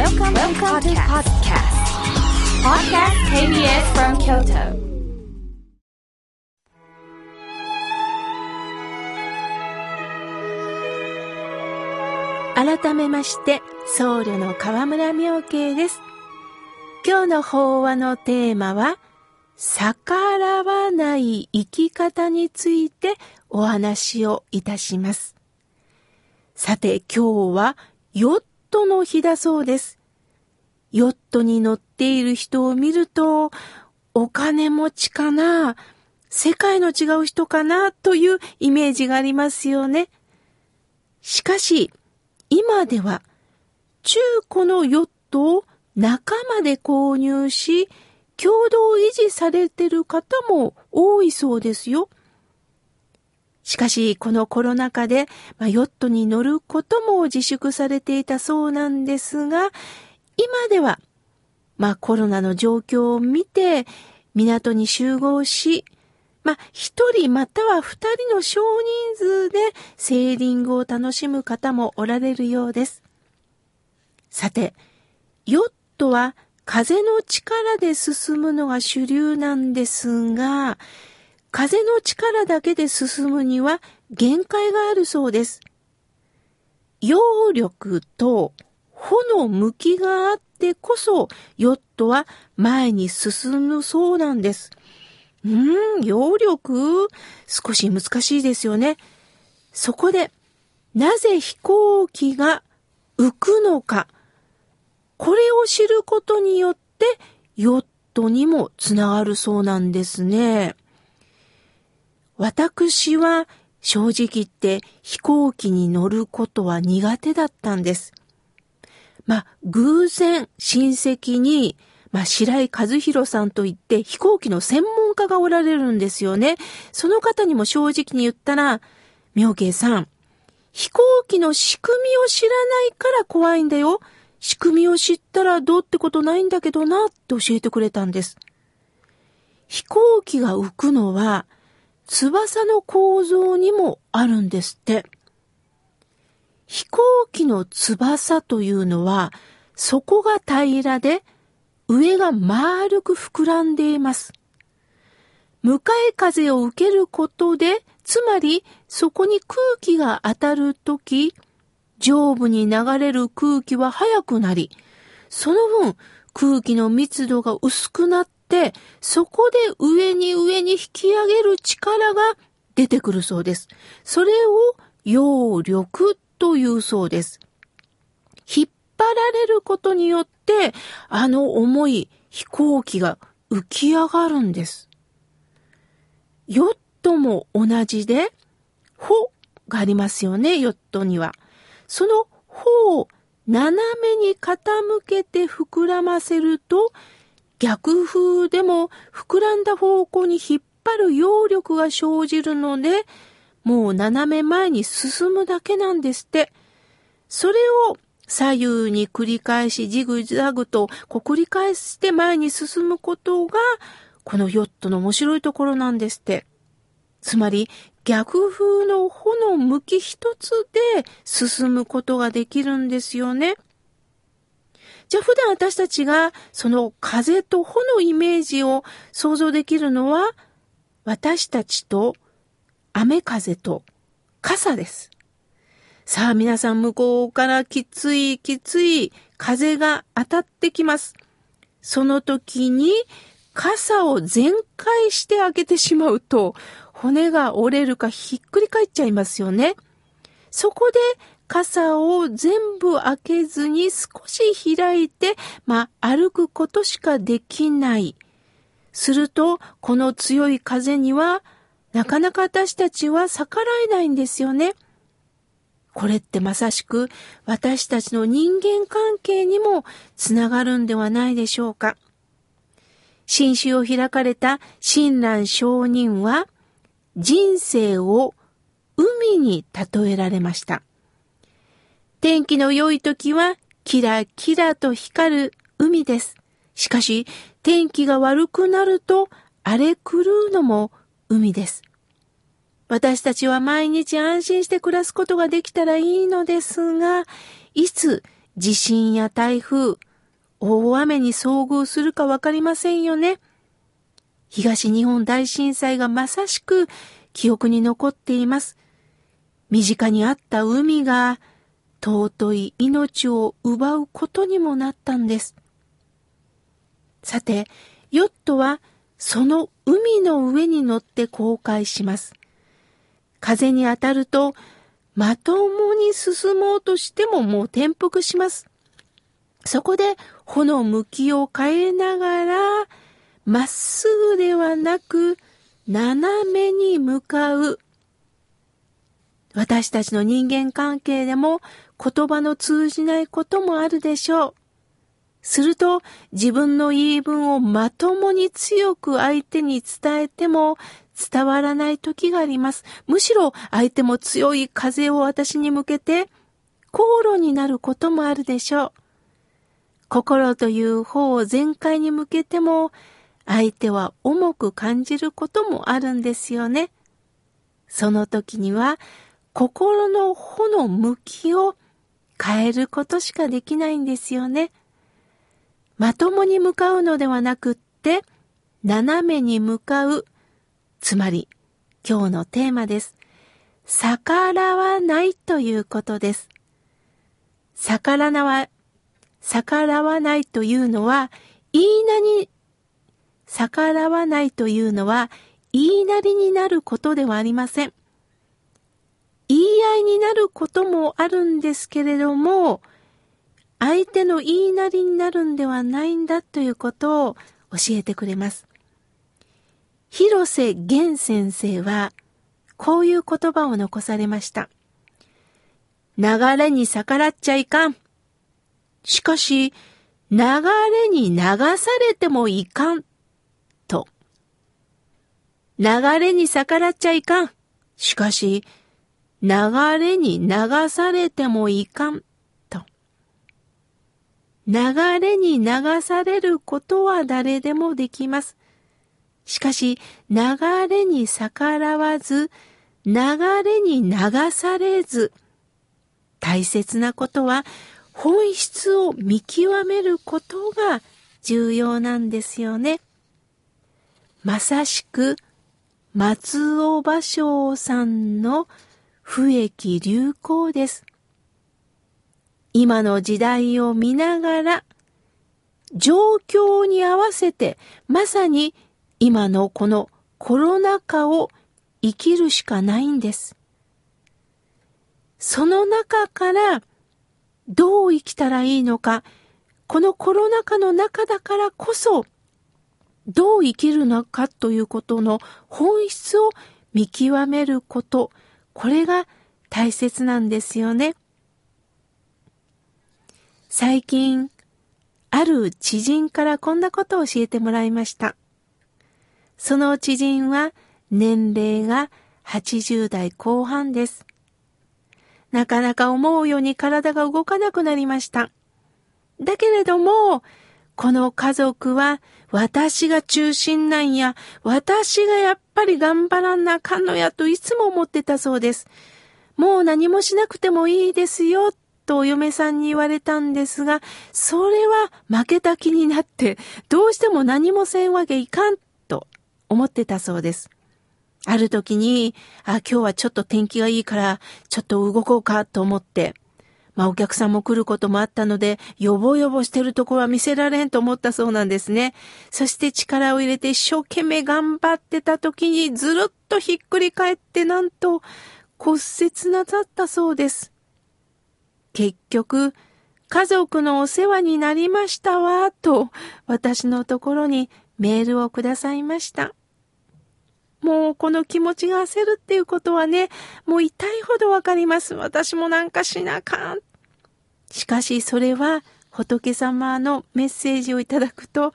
Welcome, Welcome to podcast. Podcast KBS from Kyoto. 改めまして、僧侶の河村明慶です。今日の法話のテーマは、逆らわない生き方についてお話をいたします。さて今日はヨットの日だそうです。ヨットに乗っている人を見ると、お金持ちかな世界の違う人かなというイメージがありますよね。しかし、今では中古のヨットを仲間で購入し、共同維持されてる方も多いそうですよ。しかし、このコロナ禍で、まあ、ヨットに乗ることも自粛されていたそうなんですが、今では、まあ、コロナの状況を見て、港に集合し、まあ、一人または二人の少人数でセーリングを楽しむ方もおられるようです。さて、ヨットは風の力で進むのが主流なんですが、風の力だけで進むには限界があるそうです。揚力と帆の向きがあってこそ、ヨットは前に進むそうなんです。うーん、揚力？少し難しいですよね。そこで、なぜ飛行機が浮くのか？これを知ることによって、ヨットにもつながるそうなんですね。私は正直言って飛行機に乗ることは苦手だったんです。まあ、偶然親戚に、まあ、白井和弘さんといって飛行機の専門家がおられるんですよね。その方にも正直に言ったら、妙慶さん、飛行機の仕組みを知らないから怖いんだよ。仕組みを知ったらどうってことないんだけどなって教えてくれたんです。飛行機が浮くのは翼の構造にもあるんですって。飛行機の翼というのは底が平らで上が丸く膨らんでいます。向かい風を受けることで、つまりそこに空気が当たるとき、上部に流れる空気は速くなり、その分空気の密度が薄くなっ、そこで上に上に引き上げる力が出てくるそうです。それを揚力というそうです。引っ張られることによって、あの重い飛行機が浮き上がるんです。ヨットも同じで、帆がありますよね、ヨットには。その帆を斜めに傾けて膨らませると、逆風でも膨らんだ方向に引っ張る揚力が生じるので、もう斜め前に進むだけなんですって。それを左右に繰り返しジグザグとこう繰り返して前に進むことが、このヨットの面白いところなんですって。つまり逆風の帆の向き一つで進むことができるんですよね。じゃあ普段私たちがその風と帆のイメージを想像できるのは私たちと雨風と傘です。さあ皆さん向こうからきついきつい風が当たってきます。その時に傘を全開して開けてしまうと骨が折れるかひっくり返っちゃいますよね。そこで傘を全部開けずに少し開いて、まあ歩くことしかできない。すると、この強い風には、なかなか私たちは逆らえないんですよね。これってまさしく私たちの人間関係にもつながるんではないでしょうか。新種を開かれた親鸞上人は、人生を海に例えられました。天気の良い時はキラキラと光る海です。しかし天気が悪くなると荒れ狂うのも海です。私たちは毎日安心して暮らすことができたらいいのですが、いつ地震や台風、大雨に遭遇するかわかりませんよね。東日本大震災がまさしく記憶に残っています。身近にあった海が尊い命を奪うことにもなったんです。さて、ヨットはその海の上に乗って航海します。風に当たると、まともに進もうとしてももう転覆します。そこで穂の向きを変えながら、まっすぐではなく、斜めに向かう。私たちの人間関係でも言葉の通じないこともあるでしょう。すると自分の言い分をまともに強く相手に伝えても伝わらない時があります。むしろ相手も強い風を私に向けて口論になることもあるでしょう。心という方を全開に向けても相手は重く感じることもあるんですよね。その時には心の穂の向きを変えることしかできないんですよね。まともに向かうのではなくって、斜めに向かう。つまり、今日のテーマです。逆らわないということです。逆らわ、逆らわないというのは、言いなり、逆らわないというのは、言いなりになることではありません。言い合いになることもあるんですけれども、相手の言いなりになるんではないんだということを教えてくれます。広瀬玄先生は、こういう言葉を残されました。流れに逆らっちゃいかん。しかし、流れに流されてもいかん。と。流れに逆らっちゃいかん。しかし、流れに流されてもいかん。と。流れに流されることは誰でもできます。しかし、流れに逆らわず、流れに流されず、大切なことは本質を見極めることが重要なんですよね。まさしく松尾芭蕉さんの不益流行です。今の時代を見ながら状況に合わせてまさに今のこのコロナ禍を生きるしかないんです。その中からどう生きたらいいのか、このコロナ禍の中だからこそ、どう生きるのかということの本質を見極めること、これが大切なんですよね。最近、ある知人からこんなことを教えてもらいました。その知人は年齢が80代後半です。なかなか思うように体が動かなくなりました。だけれども、この家族は私が中心なんや、私がやっぱり頑張らなあかんのやといつも思ってたそうです。もう何もしなくてもいいですよ、とお嫁さんに言われたんですが、それは負けた気になって、どうしても何もせんわけいかん、と思ってたそうです。ある時に、あ、今日はちょっと天気がいいから、ちょっと動こうかと思って、まあお客さんも来ることもあったので、よぼよぼしてるとこは見せられんと思ったそうなんですね。そして力を入れて一生懸命頑張ってた時にずるっとひっくり返ってなんと骨折なさったそうです。結局、家族のお世話になりましたわ、と私のところにメールをくださいました。もうこの気持ちが焦るっていうことはね、もう痛いほどわかります。私もなんかしなあかん。しかしそれは仏様のメッセージをいただくと、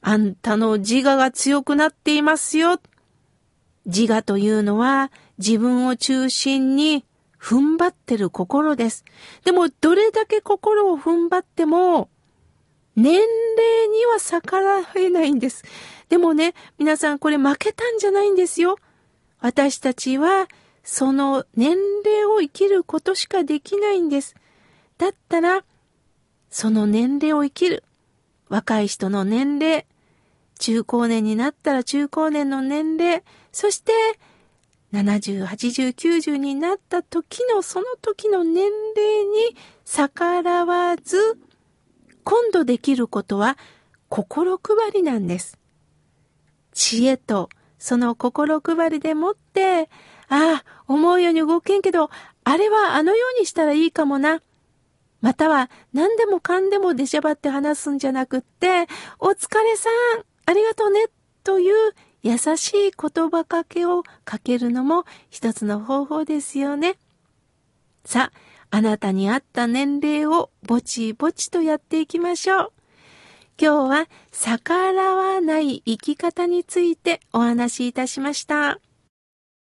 あんたの自我が強くなっていますよ。自我というのは自分を中心に踏ん張ってる心です。でもどれだけ心を踏ん張っても年齢には逆らえないんです。でもね、皆さんこれ負けたんじゃないんですよ。私たちはその年齢を生きることしかできないんです。だったら、その年齢を生きる。若い人の年齢。中高年になったら中高年の年齢。そして、70、80、90になった時のその時の年齢に逆らわず、今度できることは心配りなんです。知恵とその心配りでもって、ああ、思うように動けんけど、あれはあのようにしたらいいかもな。または何でもかんでも出しゃばって話すんじゃなくって、お疲れさん、ありがとうね、という優しい言葉かけをかけるのも一つの方法ですよね。さあ、あなたに合った年齢をぼちぼちとやっていきましょう。今日は逆らわない生き方についてお話しいたしました。